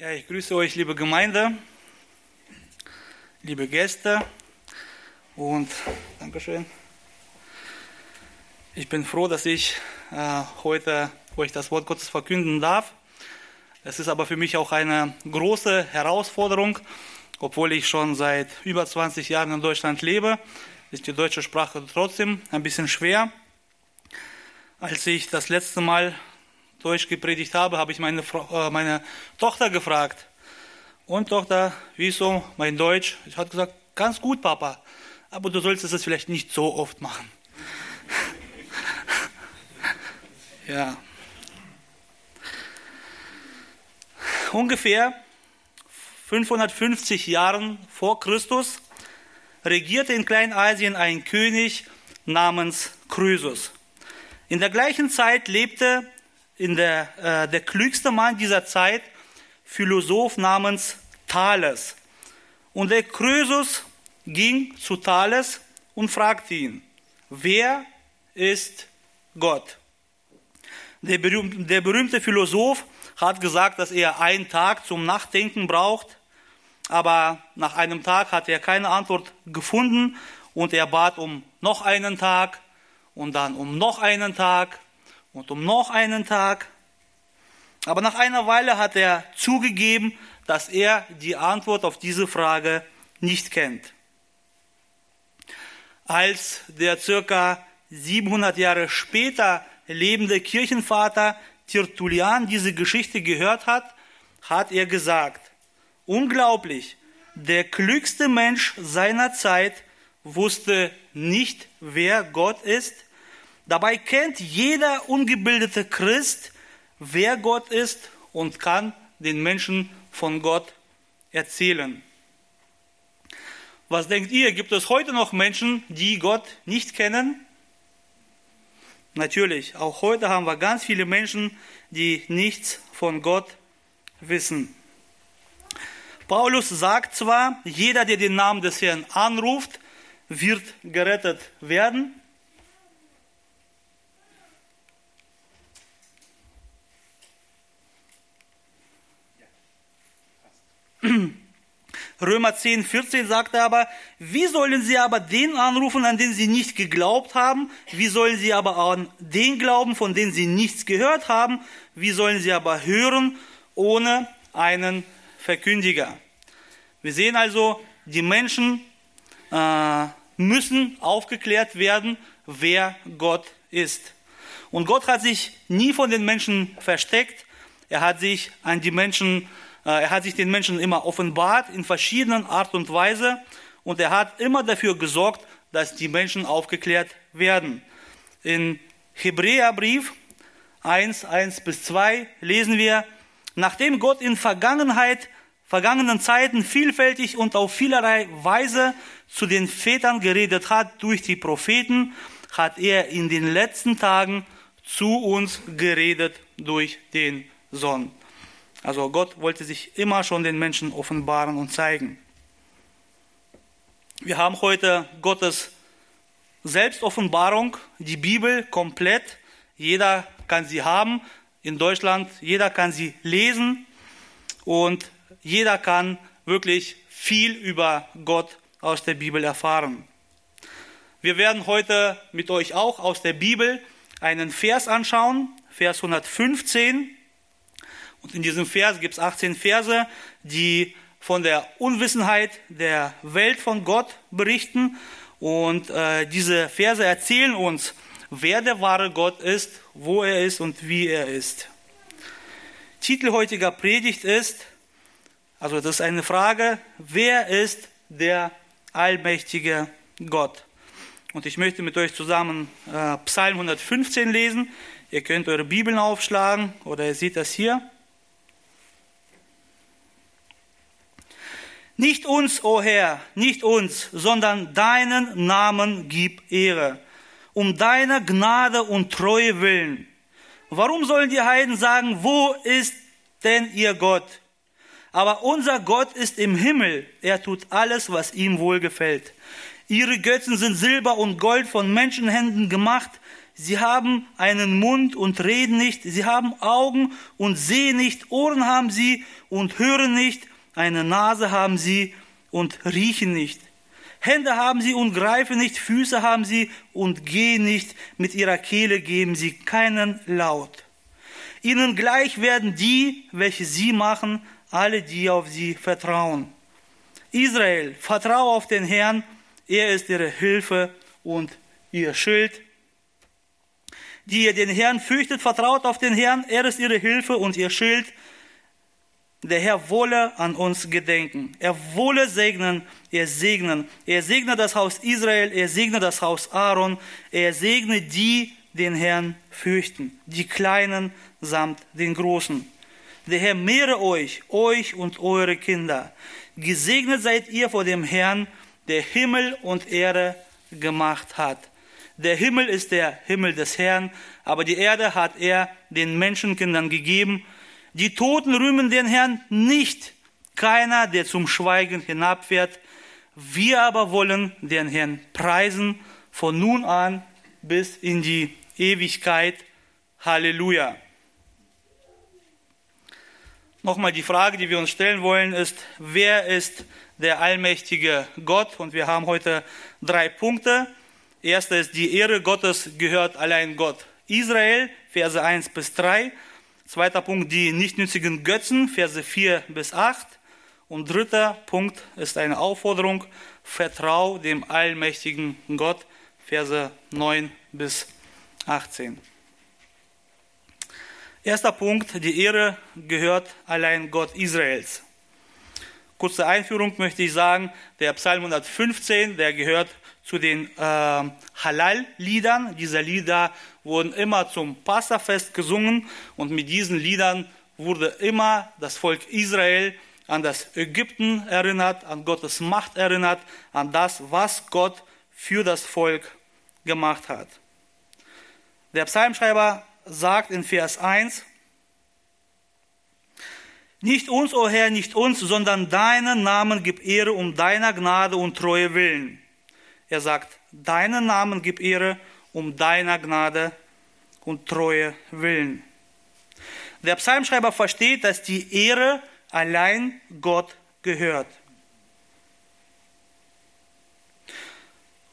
Ja, ich grüße euch, liebe Gemeinde, liebe Gäste und Dankeschön. Ich bin froh, dass ich äh, heute euch das Wort Gottes verkünden darf. Es ist aber für mich auch eine große Herausforderung, obwohl ich schon seit über 20 Jahren in Deutschland lebe, ist die deutsche Sprache trotzdem ein bisschen schwer. Als ich das letzte Mal Deutsch gepredigt habe, habe ich meine, äh, meine Tochter gefragt. Und Tochter, wie ist so mein Deutsch? Ich habe gesagt, ganz gut, Papa. Aber du solltest es vielleicht nicht so oft machen. ja. Ungefähr 550 Jahren vor Christus regierte in Kleinasien ein König namens Krösus. In der gleichen Zeit lebte in der, äh, der klügste Mann dieser Zeit, Philosoph namens Thales. Und der Krösus ging zu Thales und fragte ihn, wer ist Gott? Der berühmte, der berühmte Philosoph hat gesagt, dass er einen Tag zum Nachdenken braucht, aber nach einem Tag hat er keine Antwort gefunden und er bat um noch einen Tag und dann um noch einen Tag und um noch einen Tag. Aber nach einer Weile hat er zugegeben, dass er die Antwort auf diese Frage nicht kennt. Als der circa 700 Jahre später lebende Kirchenvater Tertullian diese Geschichte gehört hat, hat er gesagt, unglaublich, der klügste Mensch seiner Zeit wusste nicht, wer Gott ist, Dabei kennt jeder ungebildete Christ, wer Gott ist und kann den Menschen von Gott erzählen. Was denkt ihr? Gibt es heute noch Menschen, die Gott nicht kennen? Natürlich, auch heute haben wir ganz viele Menschen, die nichts von Gott wissen. Paulus sagt zwar, jeder, der den Namen des Herrn anruft, wird gerettet werden. Römer 10, 14 sagt er aber, wie sollen sie aber den anrufen, an den sie nicht geglaubt haben? Wie sollen sie aber an den glauben, von dem sie nichts gehört haben? Wie sollen sie aber hören ohne einen Verkündiger? Wir sehen also, die Menschen äh, müssen aufgeklärt werden, wer Gott ist. Und Gott hat sich nie von den Menschen versteckt. Er hat sich an die Menschen versteckt er hat sich den Menschen immer offenbart in verschiedenen Art und Weise und er hat immer dafür gesorgt, dass die Menschen aufgeklärt werden. In Hebräerbrief 1, 1 bis 2 lesen wir, nachdem Gott in Vergangenheit, vergangenen Zeiten vielfältig und auf vielerlei Weise zu den Vätern geredet hat durch die Propheten, hat er in den letzten Tagen zu uns geredet durch den Sohn. Also Gott wollte sich immer schon den Menschen offenbaren und zeigen. Wir haben heute Gottes Selbstoffenbarung, die Bibel komplett. Jeder kann sie haben in Deutschland, jeder kann sie lesen und jeder kann wirklich viel über Gott aus der Bibel erfahren. Wir werden heute mit euch auch aus der Bibel einen Vers anschauen, Vers 115. Und in diesem Vers gibt es 18 Verse, die von der Unwissenheit der Welt von Gott berichten. Und äh, diese Verse erzählen uns, wer der wahre Gott ist, wo er ist und wie er ist. Titel heutiger Predigt ist, also das ist eine Frage, wer ist der allmächtige Gott? Und ich möchte mit euch zusammen äh, Psalm 115 lesen. Ihr könnt eure Bibeln aufschlagen oder ihr seht das hier. Nicht uns, o oh Herr, nicht uns, sondern deinen Namen gib Ehre, um deiner Gnade und Treue willen. Warum sollen die Heiden sagen, wo ist denn ihr Gott? Aber unser Gott ist im Himmel, er tut alles, was ihm wohlgefällt. Ihre Götzen sind Silber und Gold von Menschenhänden gemacht, Sie haben einen Mund und reden nicht. Sie haben Augen und sehen nicht. Ohren haben sie und hören nicht. Eine Nase haben sie und riechen nicht. Hände haben sie und greifen nicht. Füße haben sie und gehen nicht. Mit ihrer Kehle geben sie keinen Laut. Ihnen gleich werden die, welche sie machen, alle, die auf sie vertrauen. Israel, vertraue auf den Herrn. Er ist ihre Hilfe und ihr Schild die ihr den Herrn fürchtet, vertraut auf den Herrn, er ist ihre Hilfe und ihr Schild. Der Herr wolle an uns gedenken. Er wolle segnen, er segnen. Er segne das Haus Israel, er segne das Haus Aaron, er segne die, den Herrn fürchten, die Kleinen samt den Großen. Der Herr mehre euch, euch und eure Kinder. Gesegnet seid ihr vor dem Herrn, der Himmel und Erde gemacht hat. Der Himmel ist der Himmel des Herrn, aber die Erde hat er den Menschenkindern gegeben. Die Toten rühmen den Herrn nicht, keiner, der zum Schweigen hinabfährt. Wir aber wollen den Herrn preisen von nun an bis in die Ewigkeit. Halleluja. Nochmal die Frage, die wir uns stellen wollen, ist, wer ist der allmächtige Gott? Und wir haben heute drei Punkte. Erster ist, die Ehre Gottes gehört allein Gott. Israel, Verse 1 bis 3. Zweiter Punkt, die nichtnützigen Götzen, Verse 4 bis 8. Und dritter Punkt ist eine Aufforderung, vertrau dem allmächtigen Gott, Verse 9 bis 18. Erster Punkt, die Ehre gehört allein Gott Israels. Kurze Einführung möchte ich sagen, der Psalm 115, der gehört zu den äh, Halal-Liedern. Diese Lieder wurden immer zum Passafest gesungen und mit diesen Liedern wurde immer das Volk Israel an das Ägypten erinnert, an Gottes Macht erinnert, an das, was Gott für das Volk gemacht hat. Der Psalmschreiber sagt in Vers 1, nicht uns, o oh Herr, nicht uns, sondern deinen Namen gib Ehre um deiner Gnade und Treue willen. Er sagt, deinen Namen gib Ehre um deiner Gnade und Treue willen. Der Psalmschreiber versteht, dass die Ehre allein Gott gehört.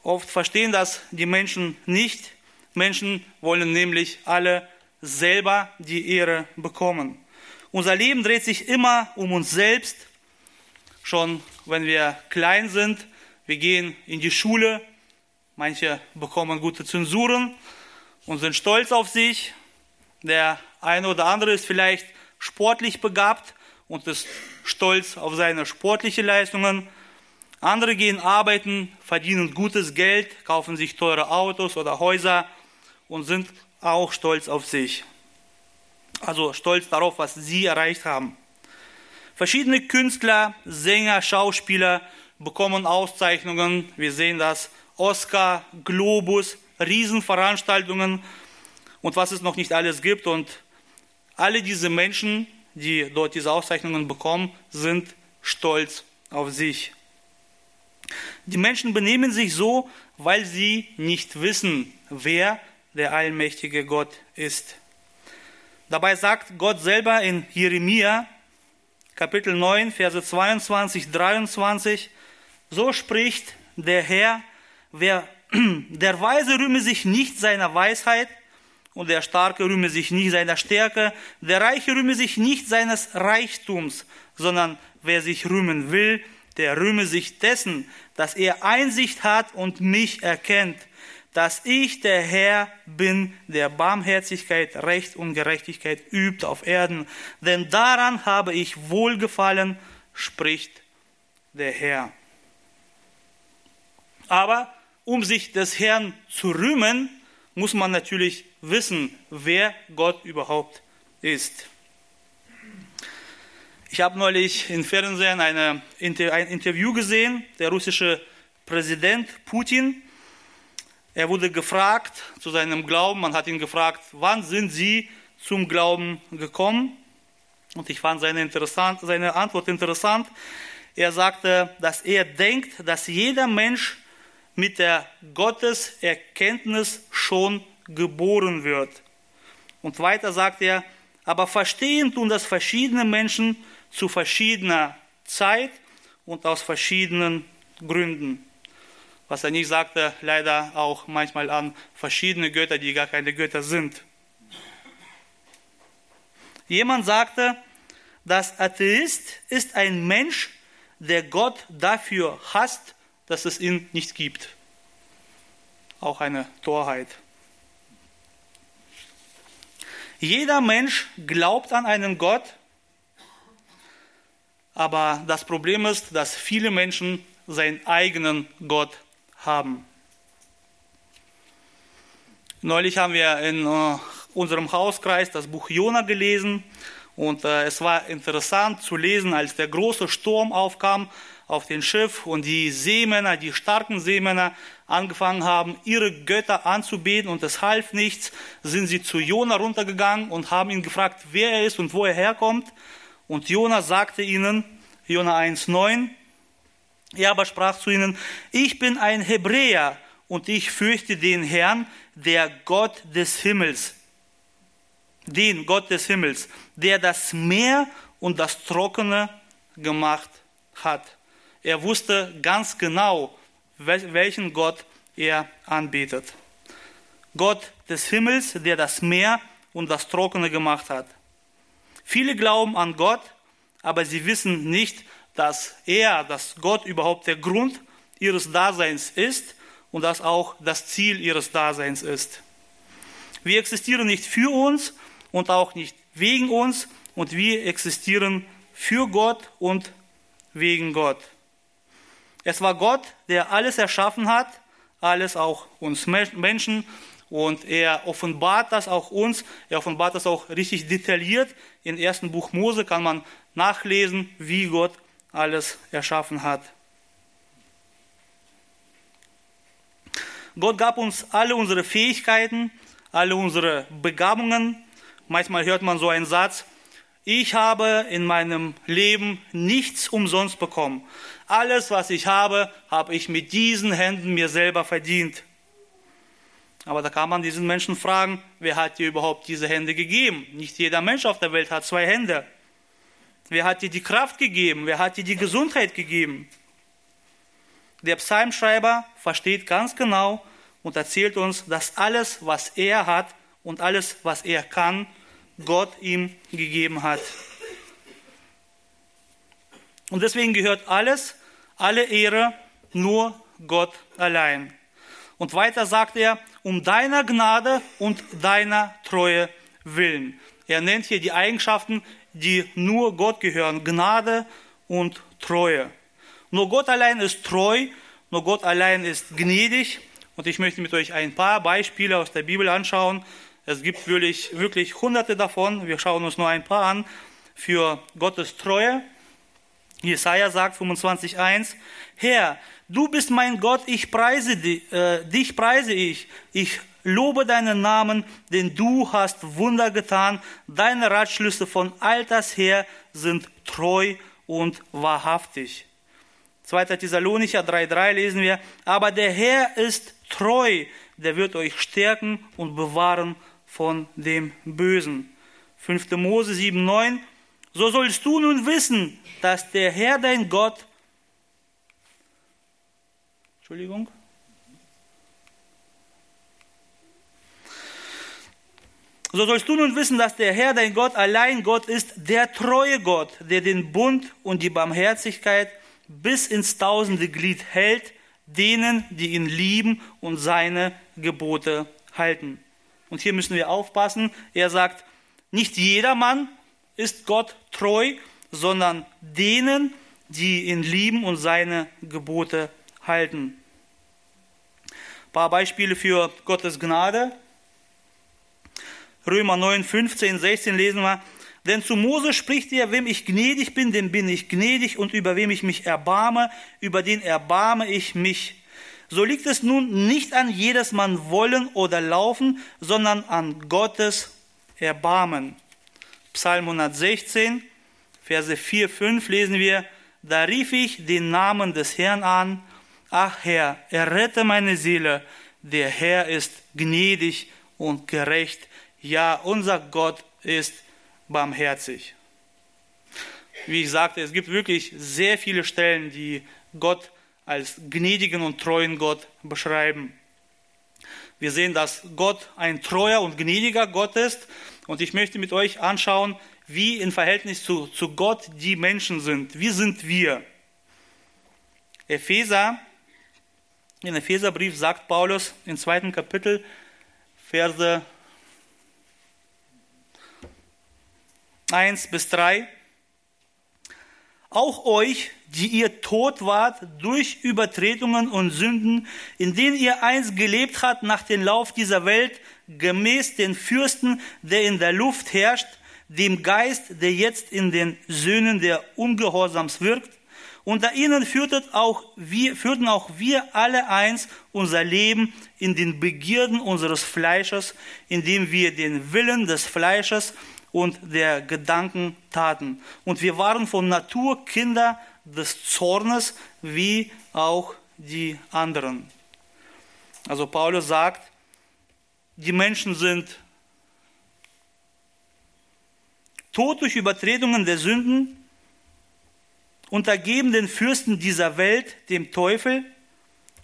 Oft verstehen das die Menschen nicht. Menschen wollen nämlich alle selber die Ehre bekommen. Unser Leben dreht sich immer um uns selbst. Schon wenn wir klein sind, wir gehen in die Schule, manche bekommen gute Zensuren und sind stolz auf sich. Der eine oder andere ist vielleicht sportlich begabt und ist stolz auf seine sportlichen Leistungen. Andere gehen arbeiten, verdienen gutes Geld, kaufen sich teure Autos oder Häuser und sind auch stolz auf sich. Also stolz darauf, was sie erreicht haben. Verschiedene Künstler, Sänger, Schauspieler bekommen Auszeichnungen. Wir sehen das. Oscar, Globus, Riesenveranstaltungen und was es noch nicht alles gibt. Und alle diese Menschen, die dort diese Auszeichnungen bekommen, sind stolz auf sich. Die Menschen benehmen sich so, weil sie nicht wissen, wer der allmächtige Gott ist. Dabei sagt Gott selber in Jeremia, Kapitel 9, Verse 22, 23, so spricht der Herr, wer, der Weise rühme sich nicht seiner Weisheit und der Starke rühme sich nicht seiner Stärke, der Reiche rühme sich nicht seines Reichtums, sondern wer sich rühmen will, der rühme sich dessen, dass er Einsicht hat und mich erkennt, dass ich der Herr bin, der Barmherzigkeit, Recht und Gerechtigkeit übt auf Erden. Denn daran habe ich wohlgefallen, spricht der Herr. Aber um sich des Herrn zu rühmen, muss man natürlich wissen, wer Gott überhaupt ist. Ich habe neulich im Fernsehen eine, ein Interview gesehen, der russische Präsident Putin. Er wurde gefragt zu seinem Glauben, man hat ihn gefragt, wann sind Sie zum Glauben gekommen? Und ich fand seine, seine Antwort interessant. Er sagte, dass er denkt, dass jeder Mensch mit der Gotteserkenntnis schon geboren wird. Und weiter sagt er, aber verstehen tun das verschiedene Menschen zu verschiedener Zeit und aus verschiedenen Gründen. Was er nicht sagte, leider auch manchmal an verschiedene Götter, die gar keine Götter sind. Jemand sagte, das Atheist ist ein Mensch, der Gott dafür hasst, dass es ihn nicht gibt. Auch eine Torheit. Jeder Mensch glaubt an einen Gott, aber das Problem ist, dass viele Menschen seinen eigenen Gott haben. Neulich haben wir in äh, unserem Hauskreis das Buch Jona gelesen und äh, es war interessant zu lesen, als der große Sturm aufkam auf dem Schiff und die Seemänner, die starken Seemänner angefangen haben, ihre Götter anzubeten und es half nichts, sind sie zu Jona runtergegangen und haben ihn gefragt, wer er ist und wo er herkommt. Und Jona sagte ihnen, Jona 1,9, er aber sprach zu ihnen, ich bin ein Hebräer und ich fürchte den Herrn, der Gott des Himmels den Gott des Himmels, der das Meer und das Trockene gemacht hat. Er wusste ganz genau, welchen Gott er anbetet. Gott des Himmels, der das Meer und das Trockene gemacht hat. Viele glauben an Gott, aber sie wissen nicht, dass er, dass Gott überhaupt der Grund ihres Daseins ist und dass auch das Ziel ihres Daseins ist. Wir existieren nicht für uns, und auch nicht wegen uns und wir existieren für Gott und wegen Gott. Es war Gott, der alles erschaffen hat, alles auch uns Menschen und er offenbart das auch uns, er offenbart das auch richtig detailliert. Im ersten Buch Mose kann man nachlesen, wie Gott alles erschaffen hat. Gott gab uns alle unsere Fähigkeiten, alle unsere Begabungen, Manchmal hört man so einen Satz, ich habe in meinem Leben nichts umsonst bekommen. Alles, was ich habe, habe ich mit diesen Händen mir selber verdient. Aber da kann man diesen Menschen fragen, wer hat dir überhaupt diese Hände gegeben? Nicht jeder Mensch auf der Welt hat zwei Hände. Wer hat dir die Kraft gegeben? Wer hat dir die Gesundheit gegeben? Der Psalmschreiber versteht ganz genau und erzählt uns, dass alles, was er hat und alles, was er kann, Gott ihm gegeben hat. Und deswegen gehört alles, alle Ehre nur Gott allein. Und weiter sagt er, um deiner Gnade und deiner Treue willen. Er nennt hier die Eigenschaften, die nur Gott gehören, Gnade und Treue. Nur Gott allein ist treu, nur Gott allein ist gnädig. Und ich möchte mit euch ein paar Beispiele aus der Bibel anschauen, es gibt wirklich, wirklich hunderte davon. Wir schauen uns nur ein paar an. Für Gottes Treue. Jesaja sagt 25,1: Herr, du bist mein Gott, ich preise dich, äh, dich preise ich. Ich lobe deinen Namen, denn du hast Wunder getan. Deine Ratschlüsse von Alters her sind treu und wahrhaftig. 2. Thessalonicher 3,3 lesen wir, aber der Herr ist treu, der wird euch stärken und bewahren von dem Bösen. 5. Mose 7,9 So sollst du nun wissen, dass der Herr dein Gott, Entschuldigung, So sollst du nun wissen, dass der Herr dein Gott allein Gott ist, der treue Gott, der den Bund und die Barmherzigkeit bis ins tausende Glied hält, denen, die ihn lieben und seine Gebote halten. Und hier müssen wir aufpassen. Er sagt, nicht jedermann ist Gott treu, sondern denen, die ihn lieben und seine Gebote halten. Ein paar Beispiele für Gottes Gnade. Römer 9, 15, 16 lesen wir. Denn zu Mose spricht er, wem ich gnädig bin, dem bin ich gnädig und über wem ich mich erbarme, über den erbarme ich mich. So liegt es nun nicht an jedes Mann wollen oder laufen, sondern an Gottes Erbarmen. Psalm 116, Verse 4, 5 lesen wir, da rief ich den Namen des Herrn an, ach Herr, errette meine Seele, der Herr ist gnädig und gerecht. Ja, unser Gott ist barmherzig. Wie ich sagte, es gibt wirklich sehr viele Stellen, die Gott als gnädigen und treuen Gott beschreiben. Wir sehen, dass Gott ein treuer und gnädiger Gott ist. Und ich möchte mit euch anschauen, wie im Verhältnis zu, zu Gott die Menschen sind. Wie sind wir? Epheser, in Epheserbrief sagt Paulus im zweiten Kapitel, Verse 1 bis 3, auch euch, die ihr tot wart durch Übertretungen und Sünden, in denen ihr einst gelebt habt nach dem Lauf dieser Welt, gemäß den Fürsten, der in der Luft herrscht, dem Geist, der jetzt in den Söhnen der Ungehorsams wirkt. Unter ihnen führten auch wir, führten auch wir alle eins unser Leben in den Begierden unseres Fleisches, indem wir den Willen des Fleisches und der Gedanken taten. Und wir waren von Natur Kinder des Zornes, wie auch die anderen. Also Paulus sagt, die Menschen sind tot durch Übertretungen der Sünden, untergeben den Fürsten dieser Welt, dem Teufel,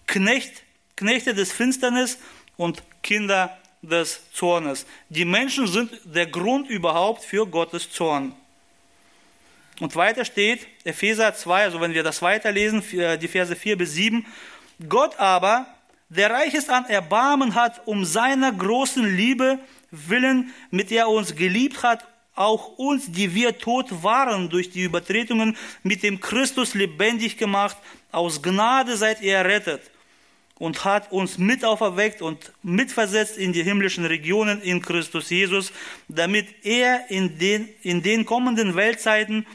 Knecht, Knechte des Finsternis und Kinder des Zornes. Die Menschen sind der Grund überhaupt für Gottes Zorn. Und weiter steht, Epheser 2, also wenn wir das weiterlesen, die Verse 4 bis 7, Gott aber, der reich ist an Erbarmen hat, um seiner großen Liebe willen, mit der er uns geliebt hat, auch uns, die wir tot waren durch die Übertretungen, mit dem Christus lebendig gemacht. Aus Gnade seid ihr errettet und hat uns mit auferweckt und mitversetzt in die himmlischen Regionen in Christus Jesus, damit er in den, in den kommenden Weltzeiten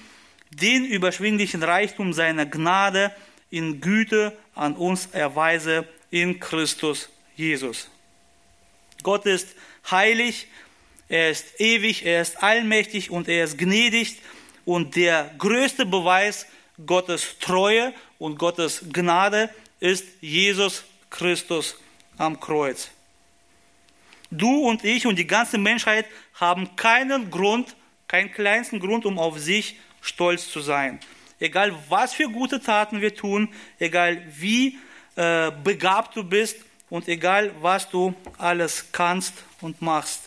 den überschwinglichen Reichtum seiner Gnade in Güte an uns erweise in Christus Jesus. Gott ist heilig, er ist ewig, er ist allmächtig und er ist gnädig und der größte Beweis Gottes Treue und Gottes Gnade ist Jesus Christus am Kreuz. Du und ich und die ganze Menschheit haben keinen Grund, keinen kleinsten Grund, um auf sich stolz zu sein. Egal was für gute Taten wir tun, egal wie äh, begabt du bist und egal was du alles kannst und machst.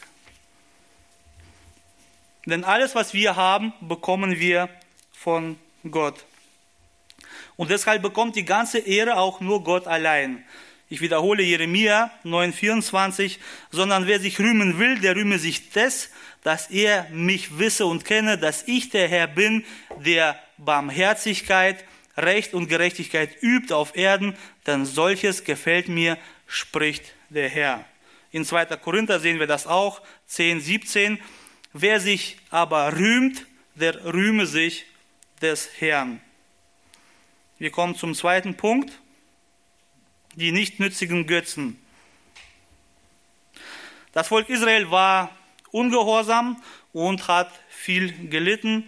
Denn alles, was wir haben, bekommen wir von Gott. Und deshalb bekommt die ganze Ehre auch nur Gott allein. Ich wiederhole Jeremia 9,24, sondern wer sich rühmen will, der rühme sich des, dass er mich wisse und kenne, dass ich der Herr bin, der Barmherzigkeit, Recht und Gerechtigkeit übt auf Erden, denn solches gefällt mir, spricht der Herr. In 2. Korinther sehen wir das auch, 10, 17. Wer sich aber rühmt, der rühme sich des Herrn. Wir kommen zum zweiten Punkt die nicht nützigen Götzen. Das Volk Israel war ungehorsam und hat viel gelitten.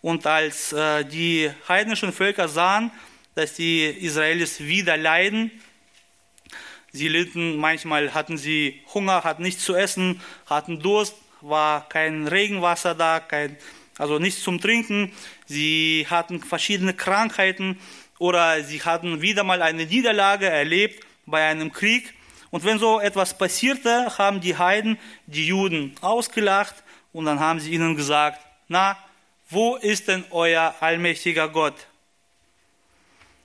Und als äh, die heidnischen Völker sahen, dass die Israelis wieder leiden, sie litten, manchmal hatten sie Hunger, hatten nichts zu essen, hatten Durst, war kein Regenwasser da, kein, also nichts zum Trinken, sie hatten verschiedene Krankheiten oder sie hatten wieder mal eine Niederlage erlebt bei einem Krieg. Und wenn so etwas passierte, haben die Heiden die Juden ausgelacht und dann haben sie ihnen gesagt, na, wo ist denn euer allmächtiger Gott?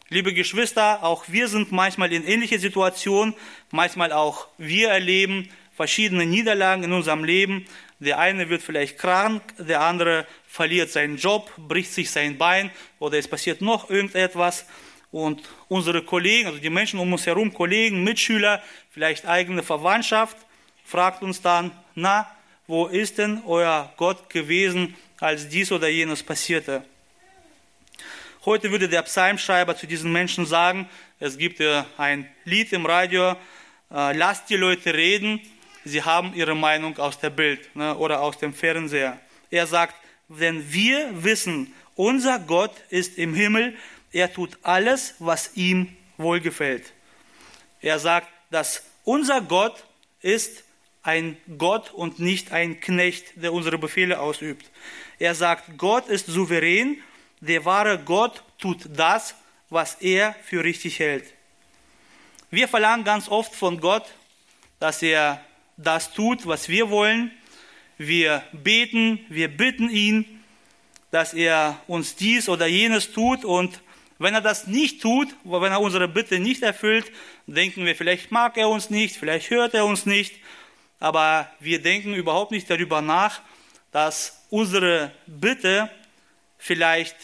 Liebe Geschwister, auch wir sind manchmal in ähnliche Situationen, manchmal auch wir erleben verschiedene Niederlagen in unserem Leben. Der eine wird vielleicht krank, der andere verliert seinen Job, bricht sich sein Bein oder es passiert noch irgendetwas. Und unsere Kollegen, also die Menschen um uns herum, Kollegen, Mitschüler, vielleicht eigene Verwandtschaft, fragt uns dann, na, wo ist denn euer Gott gewesen, als dies oder jenes passierte? Heute würde der Psalmschreiber zu diesen Menschen sagen, es gibt ein Lied im Radio, äh, lasst die Leute reden, sie haben ihre Meinung aus der Bild ne, oder aus dem Fernseher. Er sagt, wenn wir wissen, unser Gott ist im Himmel, er tut alles, was ihm wohlgefällt. Er sagt, dass unser Gott ist ein Gott und nicht ein Knecht, der unsere Befehle ausübt. Er sagt, Gott ist souverän, der wahre Gott tut das, was er für richtig hält. Wir verlangen ganz oft von Gott, dass er das tut, was wir wollen. Wir beten, wir bitten ihn, dass er uns dies oder jenes tut und wenn er das nicht tut, wenn er unsere Bitte nicht erfüllt, denken wir, vielleicht mag er uns nicht, vielleicht hört er uns nicht, aber wir denken überhaupt nicht darüber nach, dass unsere Bitte vielleicht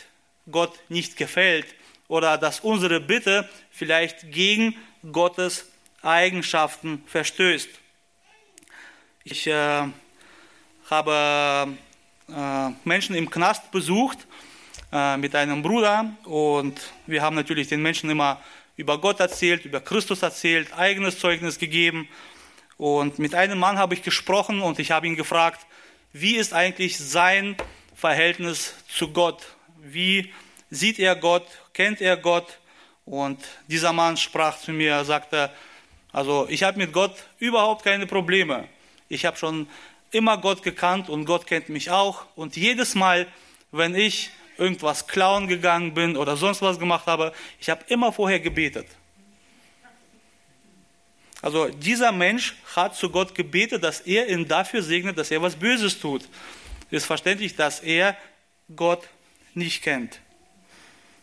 Gott nicht gefällt oder dass unsere Bitte vielleicht gegen Gottes Eigenschaften verstößt. Ich äh, habe äh, Menschen im Knast besucht äh, mit einem Bruder und wir haben natürlich den Menschen immer über Gott erzählt, über Christus erzählt, eigenes Zeugnis gegeben. Und mit einem Mann habe ich gesprochen und ich habe ihn gefragt, wie ist eigentlich sein Verhältnis zu Gott? Wie sieht er Gott? Kennt er Gott? Und dieser Mann sprach zu mir, sagte, also ich habe mit Gott überhaupt keine Probleme. Ich habe schon immer Gott gekannt und Gott kennt mich auch. Und jedes Mal, wenn ich irgendwas klauen gegangen bin oder sonst was gemacht habe, ich habe immer vorher gebetet. Also dieser Mensch hat zu Gott gebetet, dass er ihn dafür segnet, dass er was Böses tut. Ist verständlich, dass er Gott nicht kennt.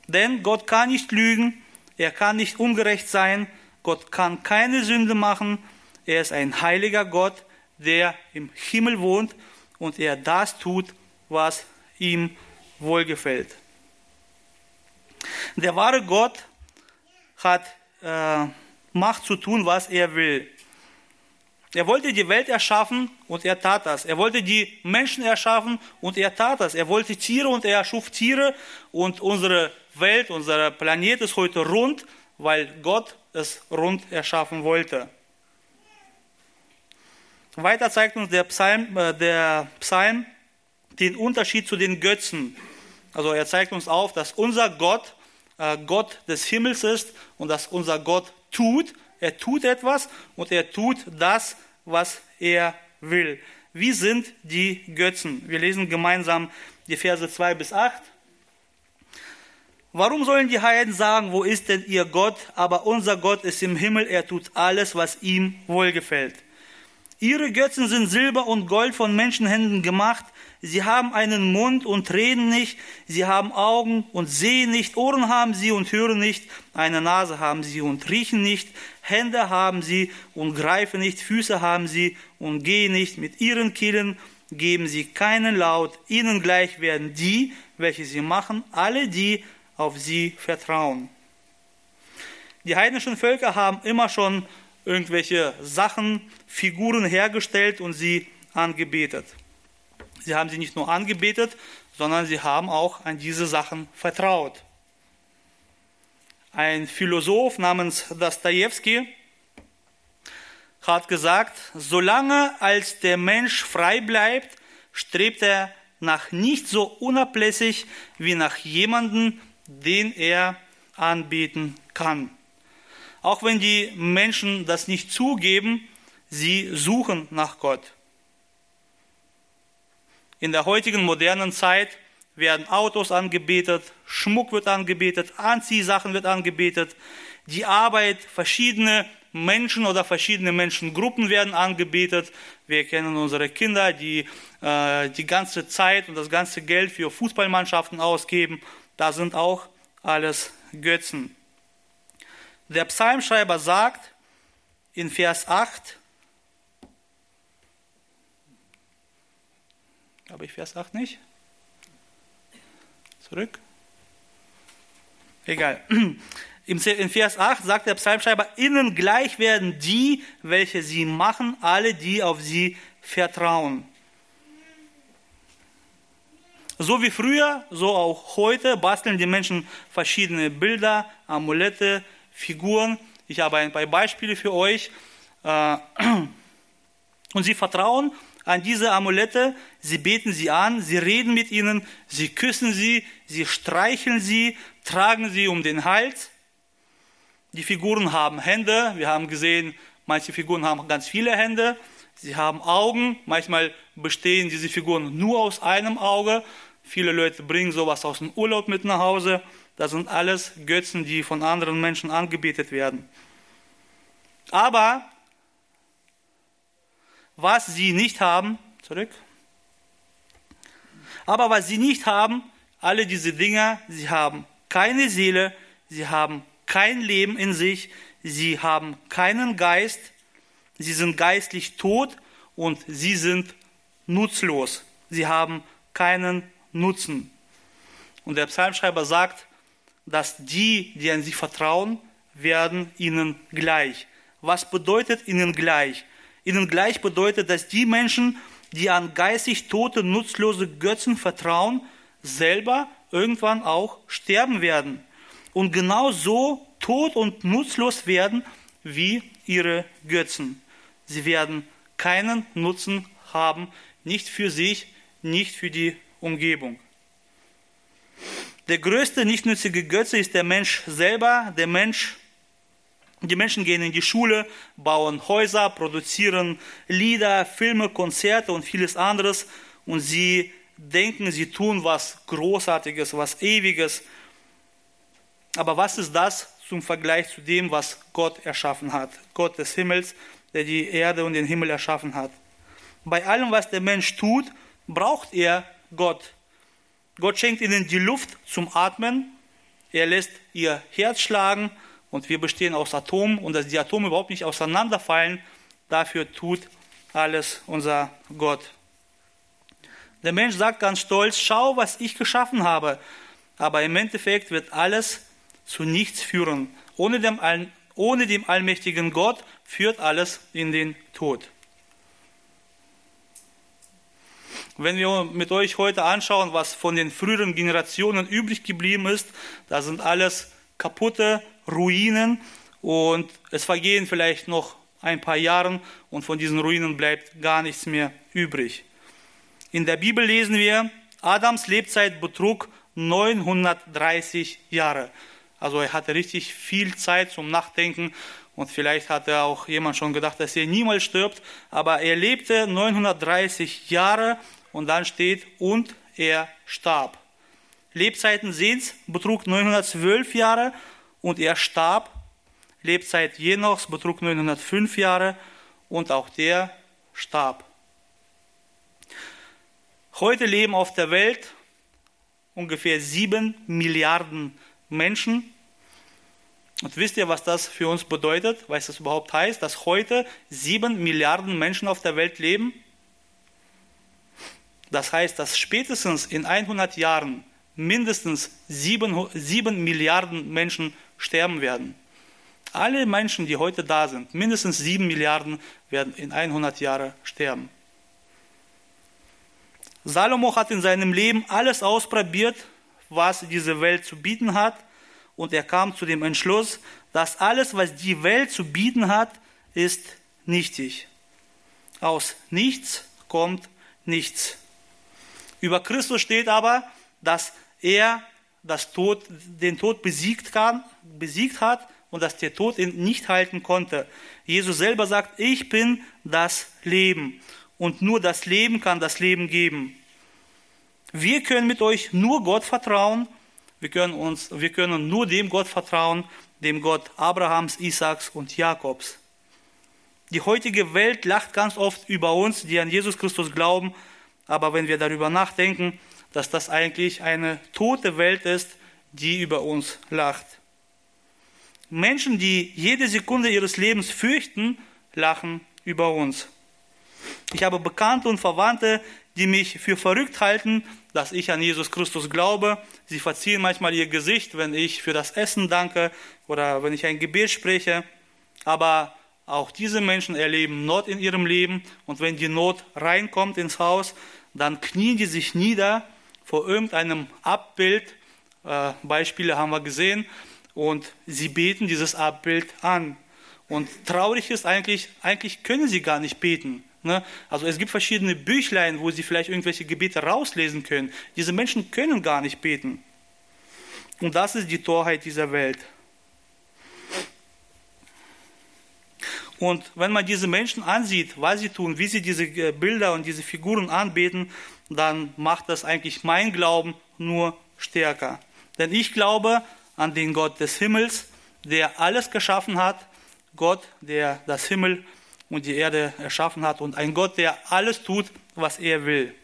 Denn Gott kann nicht lügen, er kann nicht ungerecht sein, Gott kann keine Sünde machen, er ist ein heiliger Gott, der im Himmel wohnt und er das tut, was ihm wohlgefällt. Der wahre Gott hat äh, Macht zu tun, was er will. Er wollte die Welt erschaffen und er tat das. Er wollte die Menschen erschaffen und er tat das. Er wollte Tiere und er erschuf Tiere und unsere Welt, unser Planet ist heute rund, weil Gott es rund erschaffen wollte. Weiter zeigt uns der Psalm, äh, der Psalm den Unterschied zu den Götzen. Also er zeigt uns auf, dass unser Gott äh, Gott des Himmels ist und dass unser Gott tut. Er tut etwas und er tut das, was er will. Wie sind die Götzen? Wir lesen gemeinsam die Verse 2 bis 8. Warum sollen die Heiden sagen, wo ist denn ihr Gott? Aber unser Gott ist im Himmel, er tut alles, was ihm wohlgefällt. Ihre Götzen sind Silber und Gold von Menschenhänden gemacht. Sie haben einen Mund und reden nicht. Sie haben Augen und sehen nicht. Ohren haben sie und hören nicht. Eine Nase haben sie und riechen nicht. Hände haben sie und greifen nicht. Füße haben sie und gehen nicht. Mit ihren Kehlen geben sie keinen Laut. Ihnen gleich werden die, welche sie machen, alle die auf sie vertrauen. Die heidnischen Völker haben immer schon irgendwelche Sachen, Figuren hergestellt und sie angebetet. Sie haben sie nicht nur angebetet, sondern sie haben auch an diese Sachen vertraut. Ein Philosoph namens Dostoevsky hat gesagt, solange als der Mensch frei bleibt, strebt er nach nicht so unablässig wie nach jemanden, den er anbeten kann. Auch wenn die Menschen das nicht zugeben, sie suchen nach Gott. In der heutigen modernen Zeit werden Autos angebetet, Schmuck wird angebetet, Anziehsachen wird angebetet, die Arbeit, verschiedene Menschen oder verschiedene Menschengruppen werden angebetet. Wir kennen unsere Kinder, die äh, die ganze Zeit und das ganze Geld für Fußballmannschaften ausgeben. Da sind auch alles Götzen. Der Psalmschreiber sagt in Vers 8, habe ich Vers 8 nicht? Zurück? Egal. In Vers 8 sagt der Psalmschreiber, ihnen gleich werden die, welche sie machen, alle, die auf sie vertrauen. So wie früher, so auch heute basteln die Menschen verschiedene Bilder, Amulette, Figuren. Ich habe ein paar Beispiele für euch. Äh, und sie vertrauen an diese Amulette, sie beten sie an, sie reden mit ihnen, sie küssen sie, sie streicheln sie, tragen sie um den Hals. Die Figuren haben Hände, wir haben gesehen, manche Figuren haben ganz viele Hände. Sie haben Augen, manchmal bestehen diese Figuren nur aus einem Auge. Viele Leute bringen sowas aus dem Urlaub mit nach Hause. Das sind alles Götzen, die von anderen Menschen angebetet werden. Aber was sie nicht haben, zurück. Aber was sie nicht haben, alle diese Dinge, sie haben keine Seele, sie haben kein Leben in sich, sie haben keinen Geist, sie sind geistlich tot und sie sind nutzlos. Sie haben keinen Nutzen. Und der Psalmschreiber sagt, dass die, die an sie vertrauen, werden ihnen gleich. Was bedeutet ihnen gleich? Ihnen gleich bedeutet, dass die Menschen, die an geistig tote, nutzlose Götzen vertrauen, selber irgendwann auch sterben werden. Und genau so tot und nutzlos werden wie ihre Götzen. Sie werden keinen Nutzen haben, nicht für sich, nicht für die Umgebung. Der größte nichtnützige Götze ist der Mensch selber. Der Mensch, die Menschen gehen in die Schule, bauen Häuser, produzieren Lieder, Filme, Konzerte und vieles anderes und sie denken, sie tun was Großartiges, was Ewiges. Aber was ist das zum Vergleich zu dem, was Gott erschaffen hat? Gott des Himmels, der die Erde und den Himmel erschaffen hat. Bei allem, was der Mensch tut, braucht er Gott. Gott schenkt ihnen die Luft zum Atmen. Er lässt ihr Herz schlagen und wir bestehen aus Atomen und dass die Atome überhaupt nicht auseinanderfallen, dafür tut alles unser Gott. Der Mensch sagt ganz stolz, schau, was ich geschaffen habe. Aber im Endeffekt wird alles zu nichts führen. Ohne dem, ohne dem allmächtigen Gott führt alles in den Tod. Wenn wir mit euch heute anschauen, was von den früheren Generationen übrig geblieben ist, da sind alles kaputte Ruinen und es vergehen vielleicht noch ein paar Jahre und von diesen Ruinen bleibt gar nichts mehr übrig. In der Bibel lesen wir, Adams Lebzeit betrug 930 Jahre. Also er hatte richtig viel Zeit zum Nachdenken und vielleicht hatte auch jemand schon gedacht, dass er niemals stirbt, aber er lebte 930 Jahre und dann steht, und er starb. Lebzeiten Sehens betrug 912 Jahre und er starb. Lebzeit Jenochs betrug 905 Jahre und auch der starb. Heute leben auf der Welt ungefähr sieben Milliarden Menschen. Und wisst ihr, was das für uns bedeutet? Was das überhaupt heißt, dass heute sieben Milliarden Menschen auf der Welt leben? Das heißt, dass spätestens in 100 Jahren mindestens sieben, sieben Milliarden Menschen sterben werden. Alle Menschen, die heute da sind, mindestens sieben Milliarden, werden in 100 Jahren sterben. Salomo hat in seinem Leben alles ausprobiert, was diese Welt zu bieten hat. Und er kam zu dem Entschluss, dass alles, was die Welt zu bieten hat, ist nichtig. Aus nichts kommt nichts. Über Christus steht aber, dass er das Tod, den Tod besiegt, kann, besiegt hat und dass der Tod ihn nicht halten konnte. Jesus selber sagt, ich bin das Leben und nur das Leben kann das Leben geben. Wir können mit euch nur Gott vertrauen. Wir können, uns, wir können nur dem Gott vertrauen, dem Gott Abrahams, Isaaks und Jakobs. Die heutige Welt lacht ganz oft über uns, die an Jesus Christus glauben, aber wenn wir darüber nachdenken, dass das eigentlich eine tote Welt ist, die über uns lacht. Menschen, die jede Sekunde ihres Lebens fürchten, lachen über uns. Ich habe Bekannte und Verwandte, die mich für verrückt halten, dass ich an Jesus Christus glaube. Sie verziehen manchmal ihr Gesicht, wenn ich für das Essen danke oder wenn ich ein Gebet spreche. Aber auch diese Menschen erleben Not in ihrem Leben und wenn die Not reinkommt ins Haus, dann knien die sich nieder vor irgendeinem Abbild. Äh, Beispiele haben wir gesehen und sie beten dieses Abbild an. Und traurig ist eigentlich, eigentlich können sie gar nicht beten. Ne? Also es gibt verschiedene Büchlein, wo sie vielleicht irgendwelche Gebete rauslesen können. Diese Menschen können gar nicht beten. Und das ist die Torheit dieser Welt. Und wenn man diese Menschen ansieht, was sie tun, wie sie diese äh, Bilder und diese Figuren anbeten, dann macht das eigentlich mein Glauben nur stärker. Denn ich glaube an den Gott des Himmels, der alles geschaffen hat, Gott, der das Himmel und die Erde erschaffen hat und ein Gott, der alles tut, was er will.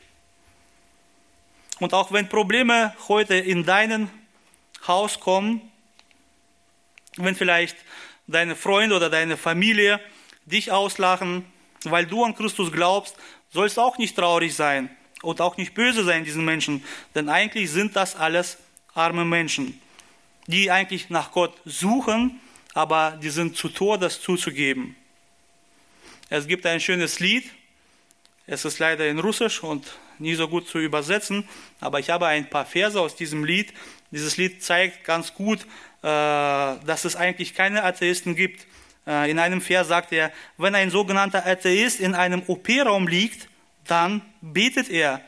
Und auch wenn Probleme heute in dein Haus kommen, wenn vielleicht deine Freunde oder deine Familie dich auslachen, weil du an Christus glaubst, sollst auch nicht traurig sein und auch nicht böse sein diesen Menschen, denn eigentlich sind das alles arme Menschen, die eigentlich nach Gott suchen, aber die sind zu Tor, das zuzugeben. Es gibt ein schönes Lied, es ist leider in Russisch und nie so gut zu übersetzen, aber ich habe ein paar Verse aus diesem Lied. Dieses Lied zeigt ganz gut, dass es eigentlich keine Atheisten gibt. Äh, in einem Vers sagt er, wenn ein sogenannter Atheist in einem OP-Raum liegt, dann betet er.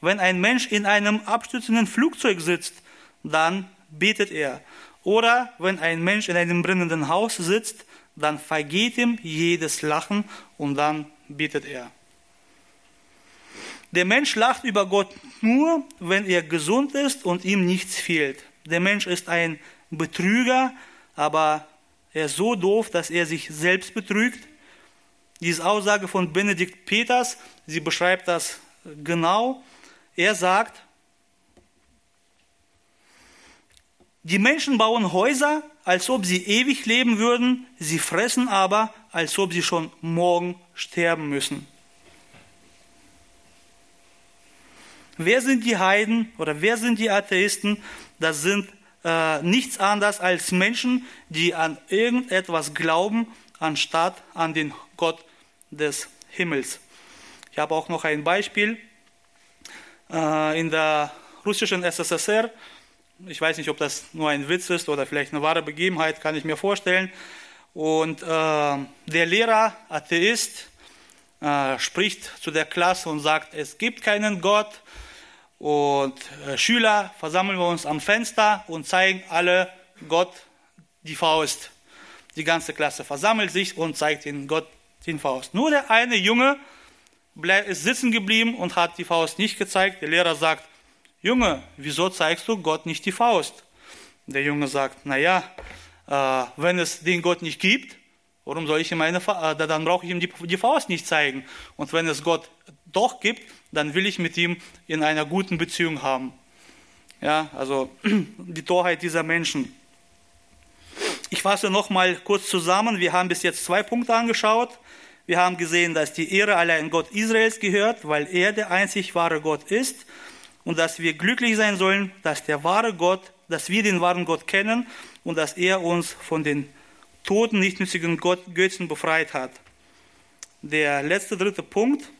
Wenn ein Mensch in einem abstürzenden Flugzeug sitzt, dann betet er. Oder wenn ein Mensch in einem brennenden Haus sitzt, dann vergeht ihm jedes Lachen und dann betet er. Der Mensch lacht über Gott nur, wenn er gesund ist und ihm nichts fehlt. Der Mensch ist ein Betrüger, aber er ist so doof, dass er sich selbst betrügt. Diese Aussage von Benedikt Peters, sie beschreibt das genau. Er sagt, die Menschen bauen Häuser, als ob sie ewig leben würden, sie fressen aber, als ob sie schon morgen sterben müssen. Wer sind die Heiden oder wer sind die Atheisten? Das sind äh, nichts anderes als Menschen, die an irgendetwas glauben, anstatt an den Gott des Himmels. Ich habe auch noch ein Beispiel. Äh, in der russischen SSSR, ich weiß nicht, ob das nur ein Witz ist oder vielleicht eine wahre Begebenheit, kann ich mir vorstellen. Und äh, der Lehrer, Atheist, äh, spricht zu der Klasse und sagt, es gibt keinen Gott, und äh, Schüler versammeln wir uns am Fenster und zeigen alle Gott die Faust. Die ganze Klasse versammelt sich und zeigt den Gott den Faust. Nur der eine Junge ist sitzen geblieben und hat die Faust nicht gezeigt. Der Lehrer sagt, Junge, wieso zeigst du Gott nicht die Faust? Der Junge sagt, naja, äh, wenn es den Gott nicht gibt, warum soll ich ihm eine, äh, dann brauche ich ihm die, die Faust nicht zeigen. Und wenn es Gott doch gibt, dann will ich mit ihm in einer guten Beziehung haben. Ja, also die Torheit dieser Menschen. Ich fasse nochmal kurz zusammen. Wir haben bis jetzt zwei Punkte angeschaut. Wir haben gesehen, dass die Ehre allein Gott Israels gehört, weil er der einzig wahre Gott ist. Und dass wir glücklich sein sollen, dass der wahre Gott, dass wir den wahren Gott kennen und dass er uns von den toten, nichtnützigen Götzen befreit hat. Der letzte, dritte Punkt.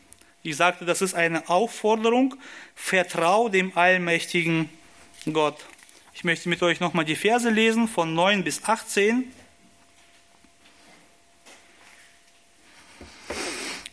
Ich sagte, das ist eine Aufforderung. Vertrau dem allmächtigen Gott. Ich möchte mit euch nochmal die Verse lesen von 9 bis 18.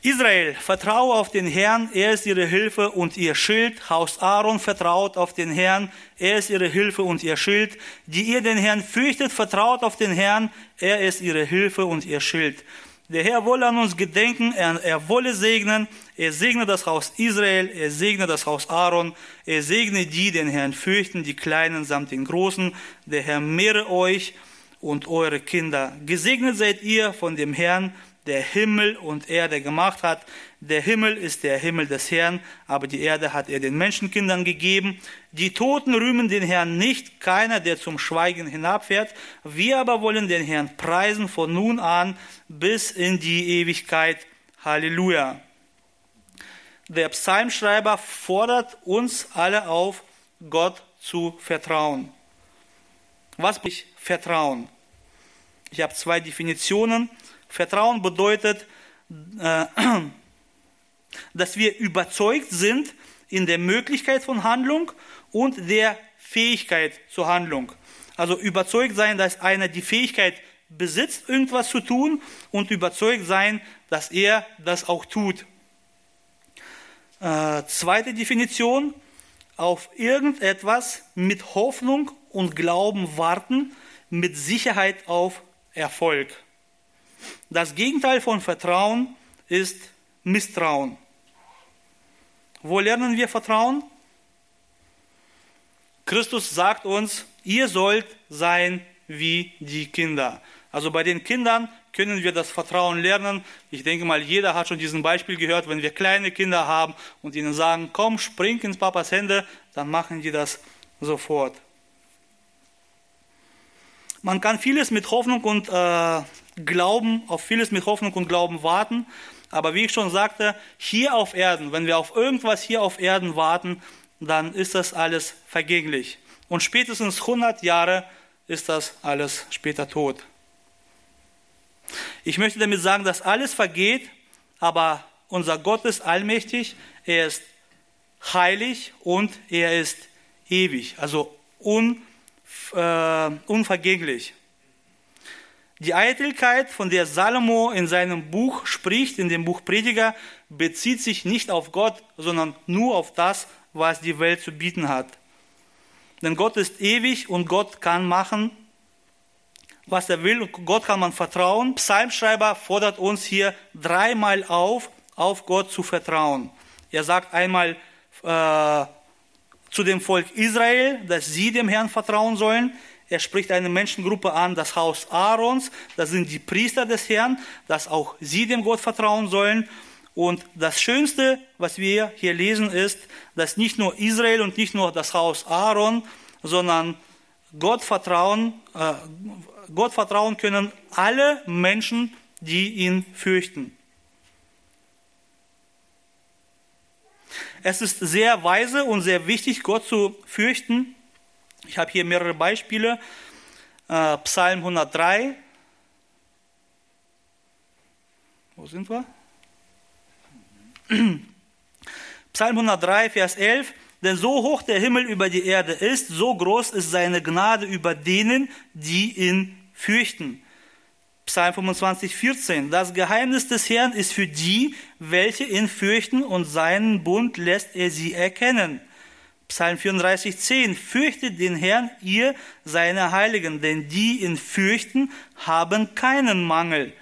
Israel, vertraue auf den Herrn, er ist ihre Hilfe und ihr Schild. Haus Aaron, vertraut auf den Herrn, er ist ihre Hilfe und ihr Schild. Die ihr den Herrn fürchtet, vertraut auf den Herrn, er ist ihre Hilfe und ihr Schild. Der Herr wolle an uns gedenken, er, er wolle segnen, er segne das Haus Israel, er segne das Haus Aaron, er segne die, den Herrn fürchten, die Kleinen samt den Großen. Der Herr mehre euch und eure Kinder. Gesegnet seid ihr von dem Herrn, der Himmel und Erde gemacht hat. Der Himmel ist der Himmel des Herrn, aber die Erde hat er den Menschenkindern gegeben. Die Toten rühmen den Herrn nicht, keiner, der zum Schweigen hinabfährt. Wir aber wollen den Herrn preisen von nun an bis in die Ewigkeit. Halleluja. Der Psalmschreiber fordert uns alle auf, Gott zu vertrauen. Was bin ich Vertrauen? Ich habe zwei Definitionen. Vertrauen bedeutet, äh, dass wir überzeugt sind in der Möglichkeit von Handlung und der Fähigkeit zur Handlung. Also überzeugt sein, dass einer die Fähigkeit besitzt, irgendwas zu tun und überzeugt sein, dass er das auch tut. Äh, zweite Definition, auf irgendetwas mit Hoffnung und Glauben warten, mit Sicherheit auf Erfolg. Das Gegenteil von Vertrauen ist Misstrauen. Wo lernen wir Vertrauen? Christus sagt uns, ihr sollt sein wie die Kinder. Also bei den Kindern können wir das Vertrauen lernen. Ich denke mal, jeder hat schon diesen Beispiel gehört, wenn wir kleine Kinder haben und ihnen sagen, komm, spring ins Papas Hände, dann machen die das sofort. Man kann vieles mit Hoffnung und äh, Glauben, auf vieles mit Hoffnung und Glauben warten, aber wie ich schon sagte, hier auf Erden, wenn wir auf irgendwas hier auf Erden warten, dann ist das alles vergänglich. Und spätestens 100 Jahre ist das alles später tot. Ich möchte damit sagen, dass alles vergeht, aber unser Gott ist allmächtig, er ist heilig und er ist ewig, also un, äh, unvergänglich. Die Eitelkeit, von der Salomo in seinem Buch spricht, in dem Buch Prediger, bezieht sich nicht auf Gott, sondern nur auf das, was die Welt zu bieten hat. Denn Gott ist ewig und Gott kann machen, was er will. Und Gott kann man vertrauen. Psalmschreiber fordert uns hier dreimal auf, auf Gott zu vertrauen. Er sagt einmal äh, zu dem Volk Israel, dass sie dem Herrn vertrauen sollen. Er spricht eine Menschengruppe an, das Haus Aarons, das sind die Priester des Herrn, dass auch sie dem Gott vertrauen sollen. Und das Schönste, was wir hier lesen, ist, dass nicht nur Israel und nicht nur das Haus Aaron, sondern Gott vertrauen, äh, Gott vertrauen können alle Menschen, die ihn fürchten. Es ist sehr weise und sehr wichtig, Gott zu fürchten. Ich habe hier mehrere Beispiele. Äh, Psalm 103. Wo sind wir? Psalm 103, Vers 11. Denn so hoch der Himmel über die Erde ist, so groß ist seine Gnade über denen, die ihn fürchten. Psalm 25, 14. Das Geheimnis des Herrn ist für die, welche ihn fürchten und seinen Bund lässt er sie erkennen. Psalm 34, 10. Fürchtet den Herrn, ihr seine Heiligen, denn die ihn fürchten, haben keinen Mangel.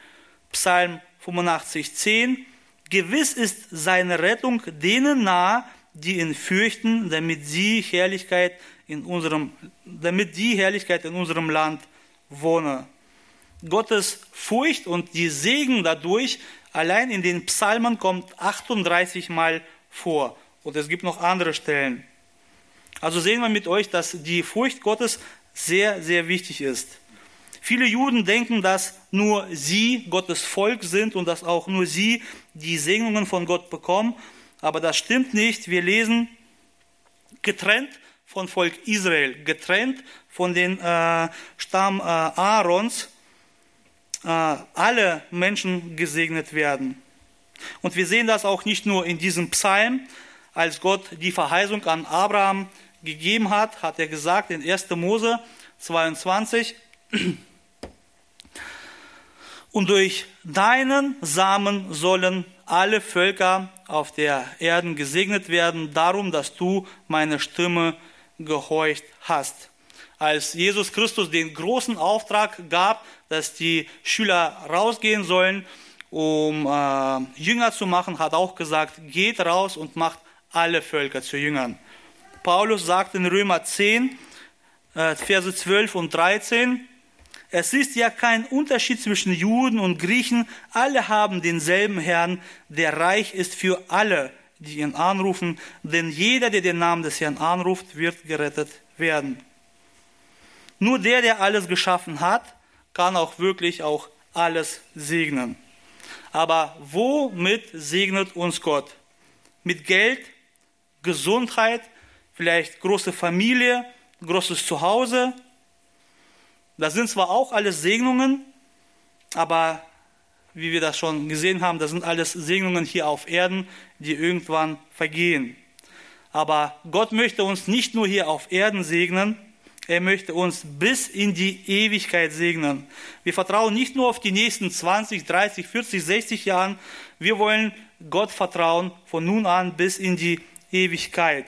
Psalm 85, 10. Gewiss ist seine Rettung denen nahe, die ihn fürchten, damit sie Herrlichkeit in unserem, damit die Herrlichkeit in unserem Land wohne. Gottes Furcht und die Segen dadurch allein in den Psalmen kommt 38 Mal vor. Und es gibt noch andere Stellen. Also sehen wir mit euch, dass die Furcht Gottes sehr, sehr wichtig ist. Viele Juden denken, dass nur sie Gottes Volk sind und dass auch nur sie die Segnungen von Gott bekommen. Aber das stimmt nicht. Wir lesen getrennt von Volk Israel, getrennt von den äh, Stamm äh, Aarons, äh, alle Menschen gesegnet werden. Und wir sehen das auch nicht nur in diesem Psalm, als Gott die Verheißung an Abraham gegeben hat, hat er gesagt in 1. Mose 22, und durch deinen Samen sollen alle Völker auf der Erde gesegnet werden, darum, dass du meine Stimme gehorcht hast. Als Jesus Christus den großen Auftrag gab, dass die Schüler rausgehen sollen, um äh, Jünger zu machen, hat auch gesagt, geht raus und macht alle Völker zu Jüngern. Paulus sagt in Römer 10, äh, Verse 12 und 13, es ist ja kein Unterschied zwischen Juden und Griechen. Alle haben denselben Herrn, der reich ist für alle, die ihn anrufen. Denn jeder, der den Namen des Herrn anruft, wird gerettet werden. Nur der, der alles geschaffen hat, kann auch wirklich auch alles segnen. Aber womit segnet uns Gott? Mit Geld, Gesundheit, vielleicht große Familie, großes Zuhause, das sind zwar auch alles Segnungen, aber wie wir das schon gesehen haben, das sind alles Segnungen hier auf Erden, die irgendwann vergehen. Aber Gott möchte uns nicht nur hier auf Erden segnen, er möchte uns bis in die Ewigkeit segnen. Wir vertrauen nicht nur auf die nächsten 20, 30, 40, 60 Jahren, wir wollen Gott vertrauen von nun an bis in die Ewigkeit.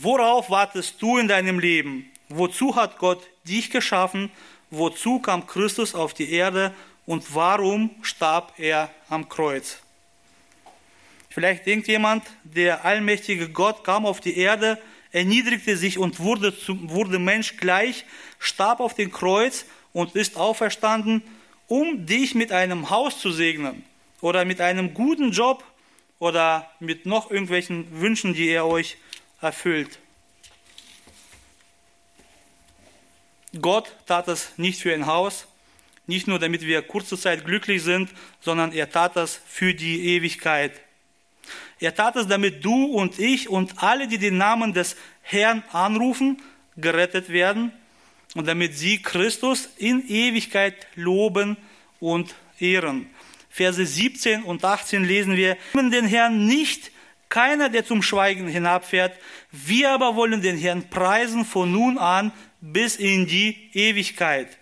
Worauf wartest du in deinem Leben? Wozu hat Gott dich geschaffen wozu kam Christus auf die Erde und warum starb er am Kreuz? Vielleicht denkt jemand, der allmächtige Gott kam auf die Erde, erniedrigte sich und wurde, wurde Mensch gleich, starb auf dem Kreuz und ist auferstanden, um dich mit einem Haus zu segnen oder mit einem guten Job oder mit noch irgendwelchen Wünschen, die er euch erfüllt. Gott tat es nicht für ein Haus, nicht nur damit wir kurze Zeit glücklich sind, sondern er tat es für die Ewigkeit. Er tat es, damit du und ich und alle, die den Namen des Herrn anrufen, gerettet werden und damit sie Christus in Ewigkeit loben und ehren. Verse 17 und 18 lesen wir, den Herrn nicht, keiner, der zum Schweigen hinabfährt, wir aber wollen den Herrn preisen von nun an bis in die Ewigkeit.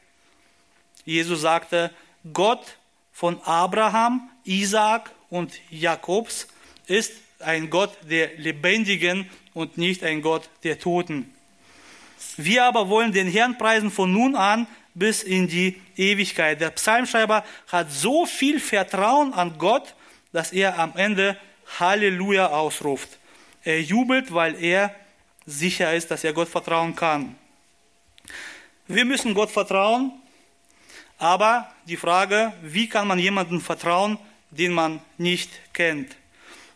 Jesus sagte, Gott von Abraham, Isaak und Jakobs ist ein Gott der Lebendigen und nicht ein Gott der Toten. Wir aber wollen den Herrn preisen von nun an bis in die Ewigkeit. Der Psalmschreiber hat so viel Vertrauen an Gott, dass er am Ende Halleluja ausruft. Er jubelt, weil er sicher ist, dass er Gott vertrauen kann. Wir müssen Gott vertrauen, aber die Frage, wie kann man jemandem vertrauen, den man nicht kennt?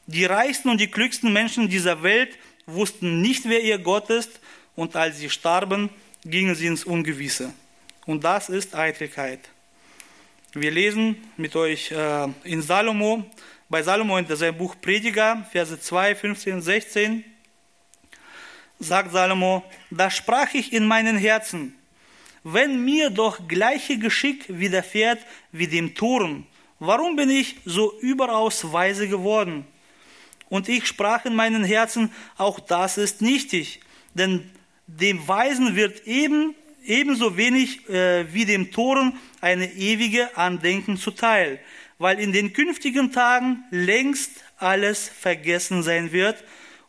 Die reichsten und die klügsten Menschen dieser Welt wussten nicht, wer ihr Gott ist, und als sie starben, gingen sie ins Ungewisse. Und das ist Eitelkeit. Wir lesen mit euch äh, in Salomo, bei Salomo in seinem Buch Prediger, Verse 2, 15 und 16, sagt Salomo, da sprach ich in meinen Herzen, wenn mir doch gleiche Geschick widerfährt wie dem Toren, warum bin ich so überaus weise geworden? Und ich sprach in meinen Herzen, auch das ist nichtig, denn dem Weisen wird eben ebenso wenig äh, wie dem Toren eine ewige Andenken zuteil, weil in den künftigen Tagen längst alles vergessen sein wird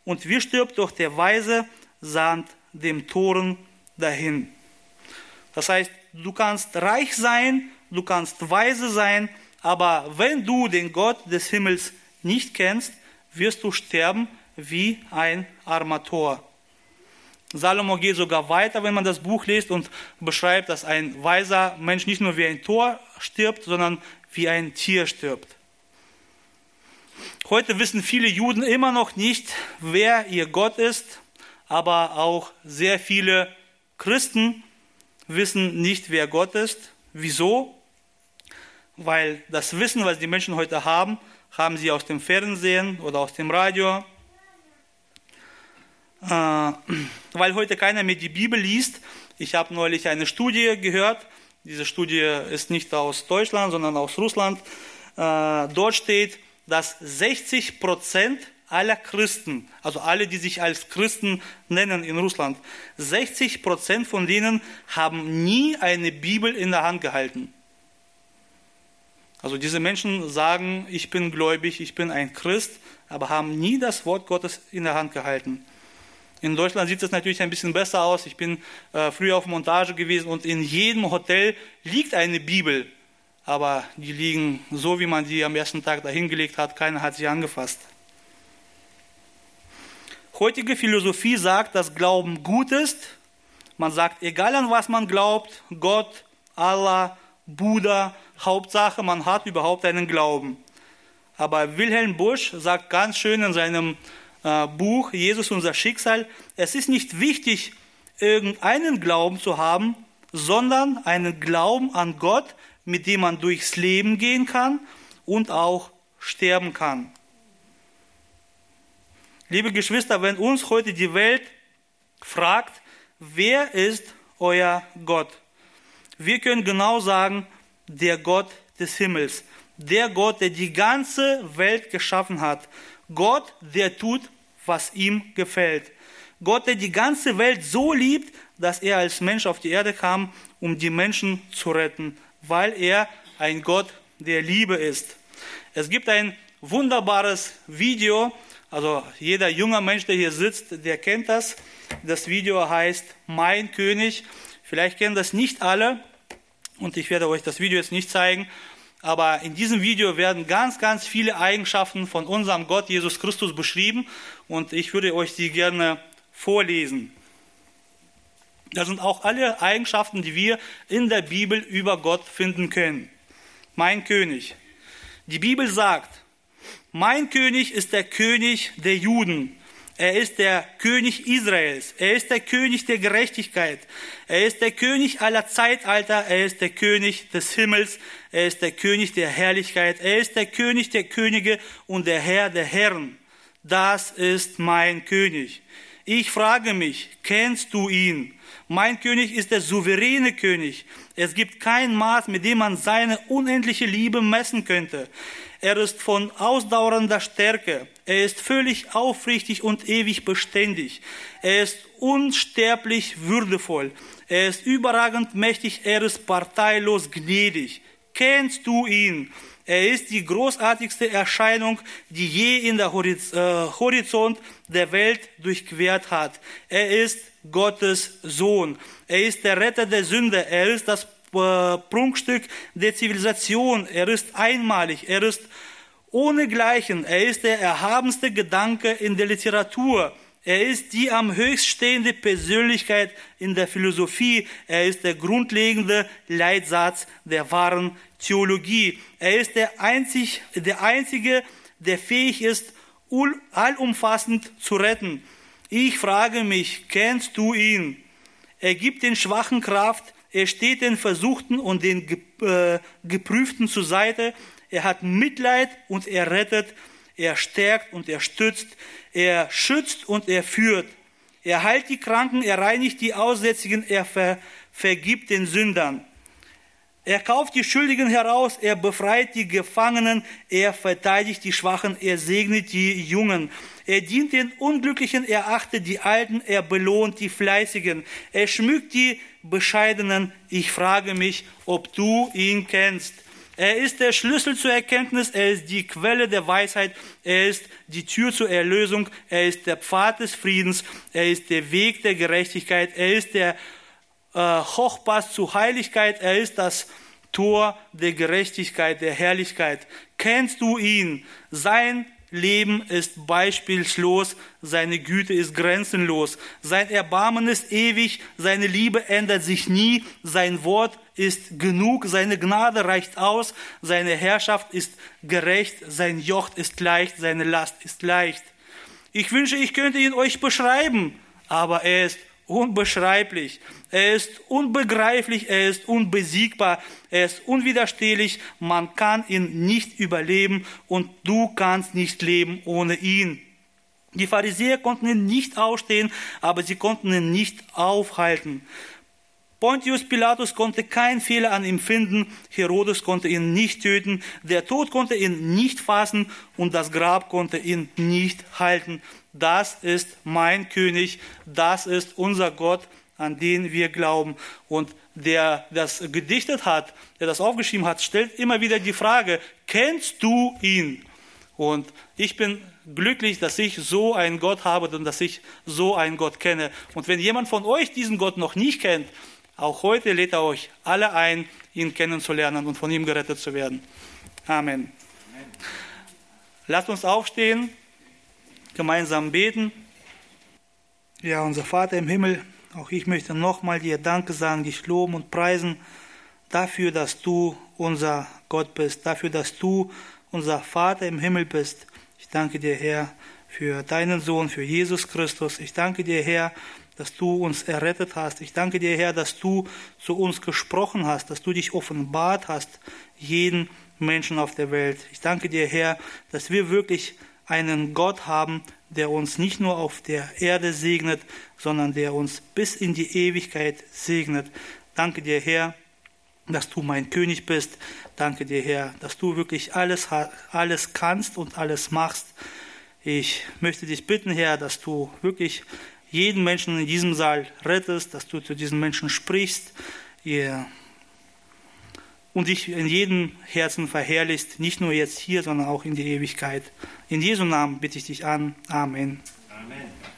und wie stirbt doch der Weise samt dem Toren dahin. Das heißt, du kannst reich sein, du kannst weise sein, aber wenn du den Gott des Himmels nicht kennst, wirst du sterben wie ein Armator. Salomo geht sogar weiter, wenn man das Buch liest und beschreibt, dass ein weiser Mensch nicht nur wie ein Tor stirbt, sondern wie ein Tier stirbt. Heute wissen viele Juden immer noch nicht, wer ihr Gott ist, aber auch sehr viele Christen wissen nicht, wer Gott ist. Wieso? Weil das Wissen, was die Menschen heute haben, haben sie aus dem Fernsehen oder aus dem Radio. Äh, weil heute keiner mehr die Bibel liest. Ich habe neulich eine Studie gehört. Diese Studie ist nicht aus Deutschland, sondern aus Russland. Äh, dort steht, dass 60 Prozent aller Christen, also alle, die sich als Christen nennen in Russland, 60 Prozent von denen haben nie eine Bibel in der Hand gehalten. Also diese Menschen sagen, ich bin gläubig, ich bin ein Christ, aber haben nie das Wort Gottes in der Hand gehalten. In Deutschland sieht es natürlich ein bisschen besser aus. Ich bin äh, früher auf Montage gewesen und in jedem Hotel liegt eine Bibel. Aber die liegen so, wie man sie am ersten Tag dahingelegt hat. Keiner hat sie angefasst. Heutige Philosophie sagt, dass Glauben gut ist. Man sagt, egal an was man glaubt, Gott, Allah, Buddha, Hauptsache, man hat überhaupt einen Glauben. Aber Wilhelm Busch sagt ganz schön in seinem Buch Jesus unser Schicksal, es ist nicht wichtig, irgendeinen Glauben zu haben, sondern einen Glauben an Gott, mit dem man durchs Leben gehen kann und auch sterben kann. Liebe Geschwister, wenn uns heute die Welt fragt, wer ist euer Gott? Wir können genau sagen, der Gott des Himmels, der Gott, der die ganze Welt geschaffen hat, Gott, der tut, was ihm gefällt. Gott, der die ganze Welt so liebt, dass er als Mensch auf die Erde kam, um die Menschen zu retten, weil er ein Gott der Liebe ist. Es gibt ein wunderbares Video, also jeder junge Mensch, der hier sitzt, der kennt das. Das Video heißt Mein König. Vielleicht kennen das nicht alle. Und ich werde euch das Video jetzt nicht zeigen, aber in diesem Video werden ganz, ganz viele Eigenschaften von unserem Gott Jesus Christus beschrieben und ich würde euch die gerne vorlesen. Das sind auch alle Eigenschaften, die wir in der Bibel über Gott finden können. Mein König. Die Bibel sagt, mein König ist der König der Juden. Er ist der König Israels. Er ist der König der Gerechtigkeit. Er ist der König aller Zeitalter. Er ist der König des Himmels. Er ist der König der Herrlichkeit. Er ist der König der Könige und der Herr der Herren. Das ist mein König. Ich frage mich, kennst du ihn? Mein König ist der souveräne König. Es gibt kein Maß, mit dem man seine unendliche Liebe messen könnte. Er ist von ausdauernder Stärke. Er ist völlig aufrichtig und ewig beständig. Er ist unsterblich würdevoll. Er ist überragend mächtig. Er ist parteilos gnädig. Kennst du ihn? Er ist die großartigste Erscheinung, die je in der Horiz äh, Horizont der Welt durchquert hat. Er ist Gottes Sohn. Er ist der Retter der Sünde. Er ist das äh, Prunkstück der Zivilisation. Er ist einmalig. Er ist ohnegleichen. Er ist der erhabenste Gedanke in der Literatur. Er ist die am höchst stehende Persönlichkeit in der Philosophie. Er ist der grundlegende Leitsatz der wahren Theologie. Er ist der, einzig, der Einzige, der fähig ist, allumfassend zu retten. Ich frage mich, kennst du ihn? Er gibt den Schwachen Kraft, er steht den Versuchten und den äh, Geprüften zur Seite, er hat Mitleid und er rettet, er stärkt und er stützt, er schützt und er führt. Er heilt die Kranken, er reinigt die Aussätzigen, er ver vergibt den Sündern. Er kauft die Schuldigen heraus, er befreit die Gefangenen, er verteidigt die Schwachen, er segnet die Jungen. Er dient den Unglücklichen, er achtet die Alten, er belohnt die Fleißigen, er schmückt die Bescheidenen. Ich frage mich, ob du ihn kennst. Er ist der Schlüssel zur Erkenntnis, er ist die Quelle der Weisheit, er ist die Tür zur Erlösung, er ist der Pfad des Friedens, er ist der Weg der Gerechtigkeit, er ist der äh, Hochpass zur Heiligkeit, er ist das Tor der Gerechtigkeit, der Herrlichkeit. Kennst du ihn? Sein Leben ist beispielslos, seine Güte ist grenzenlos, sein Erbarmen ist ewig, seine Liebe ändert sich nie, sein Wort ist genug, seine Gnade reicht aus, seine Herrschaft ist gerecht, sein Joch ist leicht, seine Last ist leicht. Ich wünsche, ich könnte ihn euch beschreiben, aber er ist unbeschreiblich, er ist unbegreiflich, er ist unbesiegbar, er ist unwiderstehlich, man kann ihn nicht überleben und du kannst nicht leben ohne ihn. Die Pharisäer konnten ihn nicht ausstehen, aber sie konnten ihn nicht aufhalten. Pontius Pilatus konnte keinen Fehler an ihm finden, Herodes konnte ihn nicht töten, der Tod konnte ihn nicht fassen und das Grab konnte ihn nicht halten. Das ist mein König, das ist unser Gott, an den wir glauben. Und der das gedichtet hat, der das aufgeschrieben hat, stellt immer wieder die Frage, kennst du ihn? Und ich bin glücklich, dass ich so einen Gott habe und dass ich so einen Gott kenne. Und wenn jemand von euch diesen Gott noch nicht kennt, auch heute lädt er euch alle ein, ihn kennenzulernen und von ihm gerettet zu werden. Amen. Amen. Lasst uns aufstehen, gemeinsam beten. Ja, unser Vater im Himmel, auch ich möchte nochmal dir Danke sagen, dich loben und preisen dafür, dass du unser Gott bist, dafür, dass du unser Vater im Himmel bist. Ich danke dir, Herr, für deinen Sohn, für Jesus Christus. Ich danke dir, Herr, dass du uns errettet hast. Ich danke dir, Herr, dass du zu uns gesprochen hast, dass du dich offenbart hast, jeden Menschen auf der Welt. Ich danke dir, Herr, dass wir wirklich einen Gott haben, der uns nicht nur auf der Erde segnet, sondern der uns bis in die Ewigkeit segnet. Danke dir, Herr, dass du mein König bist. Danke dir, Herr, dass du wirklich alles, alles kannst und alles machst. Ich möchte dich bitten, Herr, dass du wirklich jeden Menschen in diesem Saal rettest, dass du zu diesen Menschen sprichst und dich in jedem Herzen verherrlichst, nicht nur jetzt hier, sondern auch in die Ewigkeit. In Jesu Namen bitte ich dich an. Amen. Amen.